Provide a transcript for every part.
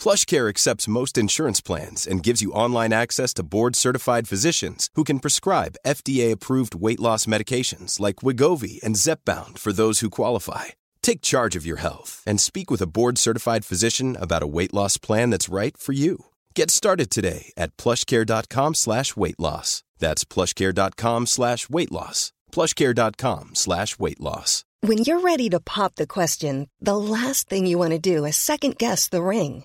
PlushCare accepts most insurance plans and gives you online access to board-certified physicians who can prescribe FDA-approved weight loss medications like Wigovi and Zepbound for those who qualify. Take charge of your health and speak with a board-certified physician about a weight loss plan that's right for you. Get started today at plushcare.com slash weight loss. That's plushcare.com slash weight loss. plushcare.com slash weight loss. When you're ready to pop the question, the last thing you want to do is second guess the ring.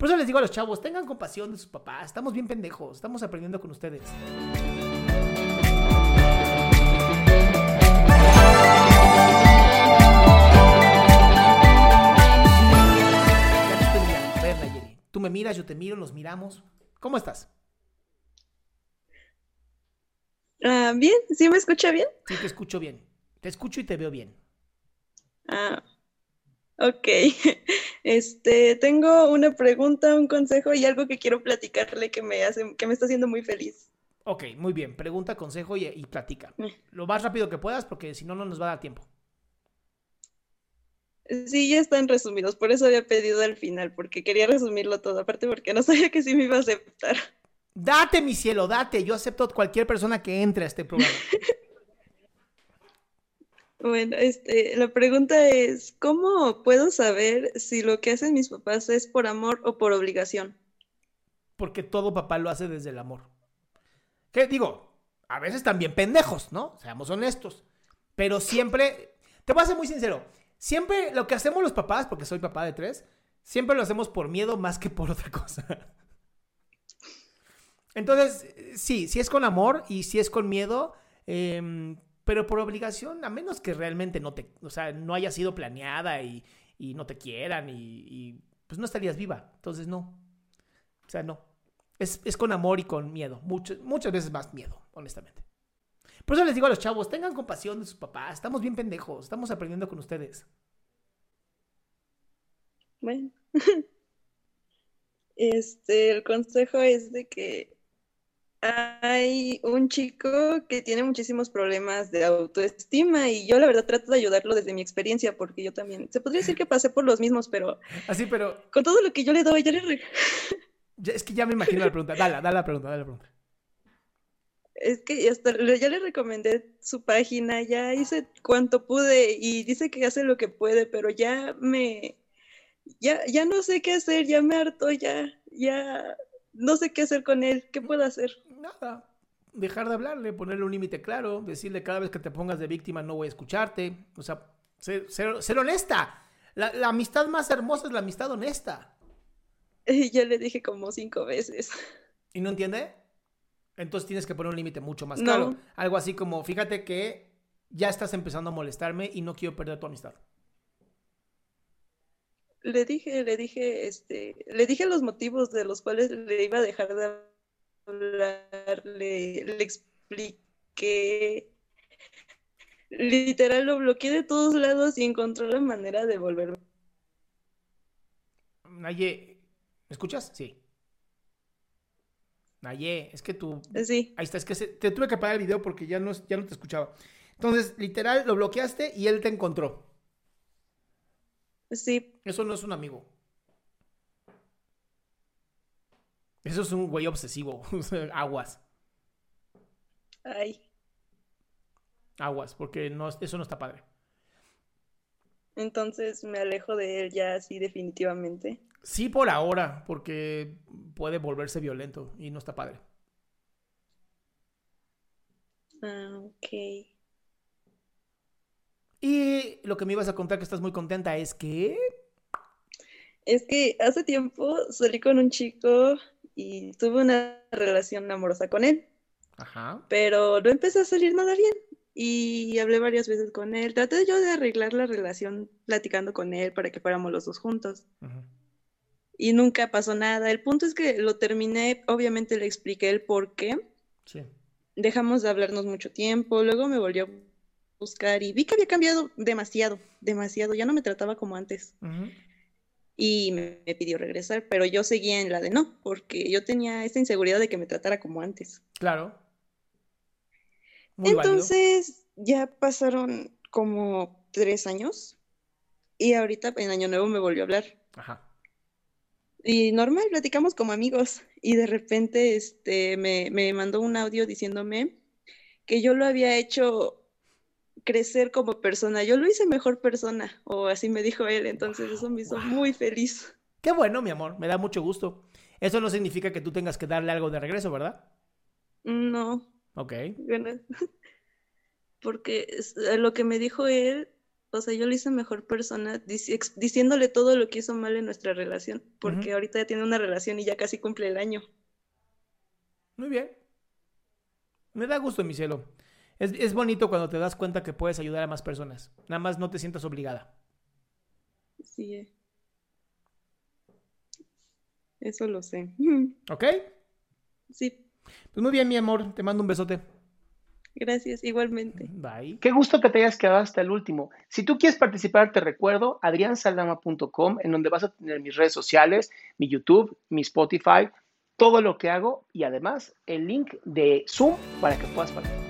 Por eso les digo a los chavos, tengan compasión de sus papás. Estamos bien pendejos, estamos aprendiendo con ustedes. Tú me miras, yo te miro, nos miramos. ¿Cómo estás? Ah, bien, ¿sí me escucha bien? Sí, te escucho bien. Te escucho y te veo bien. Ah, ok. Este, tengo una pregunta, un consejo y algo que quiero platicarle que me hace, que me está haciendo muy feliz. Ok, muy bien. Pregunta, consejo y, y platica. Mm. Lo más rápido que puedas porque si no, no nos va a dar tiempo. Sí, ya están resumidos, por eso había pedido al final, porque quería resumirlo todo, aparte porque no sabía que sí me iba a aceptar. Date, mi cielo, date. Yo acepto a cualquier persona que entre a este programa. Bueno, este, la pregunta es, ¿cómo puedo saber si lo que hacen mis papás es por amor o por obligación? Porque todo papá lo hace desde el amor. ¿Qué digo? A veces también pendejos, ¿no? Seamos honestos. Pero siempre, te voy a ser muy sincero, siempre lo que hacemos los papás, porque soy papá de tres, siempre lo hacemos por miedo más que por otra cosa. Entonces, sí, si es con amor y si es con miedo, eh, pero por obligación, a menos que realmente no te, o sea, no haya sido planeada y, y no te quieran y, pues no estarías viva. Entonces no. O sea, no. Es, es con amor y con miedo. Mucho, muchas veces más miedo, honestamente. Por eso les digo a los chavos, tengan compasión de sus papás. Estamos bien pendejos, estamos aprendiendo con ustedes. Bueno. Este, el consejo es de que hay un chico que tiene muchísimos problemas de autoestima y yo la verdad trato de ayudarlo desde mi experiencia porque yo también, se podría decir que pasé por los mismos, pero Así, pero con todo lo que yo le doy, yo le... ya- es que ya me imagino la pregunta. Dale, dale la pregunta, dale la pregunta. Es que ya, hasta, ya le recomendé su página, ya hice cuanto pude y dice que hace lo que puede, pero ya me... Ya, ya no sé qué hacer, ya me harto, ya, ya no sé qué hacer con él, ¿qué puedo hacer? Nada. Dejar de hablarle, ponerle un límite claro, decirle cada vez que te pongas de víctima no voy a escucharte. O sea, ser, ser- ser honesta. La, la amistad más hermosa es la amistad honesta. Y ya le dije como cinco veces. ¿Y no entiende? Entonces tienes que poner un límite mucho más No. claro. Algo así como, fíjate que ya estás empezando a molestarme y no quiero perder tu amistad. Le dije, le dije, este, le dije los motivos de los cuales le iba a dejar de hablar, le, le expliqué, literal lo bloqueé de todos lados y encontró la manera de volverme. Naye, ¿me escuchas? Sí. Naye, es que tú... Sí, Ahí está, es que se- te tuve que parar el video porque ya no, ya no te escuchaba. Entonces, literal, lo bloqueaste y él te encontró. Sí, Eso no es un amigo. Eso es un güey obsesivo. aguas, ay. aguas, porque no, eso no está padre. Entonces me alejo de él ya así definitivamente. Sí por ahora, porque puede volverse violento y no está padre. Ah, ok. Y lo que me ibas a contar que estás muy contenta es que... Es que hace tiempo salí con un chico y tuve una relación amorosa con él. Ajá. Pero no empezó a salir nada bien. Y hablé varias veces con él. Traté yo de arreglar la relación platicando con él para que fuéramos los dos juntos. Ujú. Y nunca pasó nada. El punto es que lo terminé, obviamente le expliqué el por qué. Sí. Dejamos de hablarnos mucho tiempo. Luego me volvió a buscar y vi que había cambiado demasiado, demasiado. Ya no me trataba como antes. Y me, me pidió regresar, pero yo seguía en la de no, porque yo tenía esta inseguridad de que me tratara como antes. Claro. Muy válido. Entonces, ya pasaron como tres años y ahorita en Año Nuevo me volvió a hablar. Ajá. Y normal, platicamos como amigos y de repente este, me, me mandó un audio diciéndome que yo lo había hecho crecer como persona, yo lo hice mejor persona, o así me dijo él, entonces eso me hizo muy feliz. Qué bueno, mi amor. Me da mucho gusto. Eso no significa que tú tengas que darle algo de regreso, ¿verdad? No, Ok. bueno, porque a lo que me dijo él, o sea, yo lo hice mejor persona diciéndole todo lo que hizo mal en nuestra relación, porque ahorita ya tiene una relación y ya casi cumple el año. Muy bien. Me da gusto, mi cielo. Es, es bonito cuando te das cuenta que puedes ayudar a más personas. Nada más no te sientas obligada. Sí, eh. eso lo sé. ¿Ok? Sí, Pues muy bien, mi amor. Te mando un besote. gracias, igualmente. Bye. Qué gusto que te hayas quedado hasta el último. Si tú quieres participar, te recuerdo adriansaldama.com, en donde vas a tener mis redes sociales, mi YouTube, mi Spotify, todo lo que hago y además el link de Zoom para que puedas participar.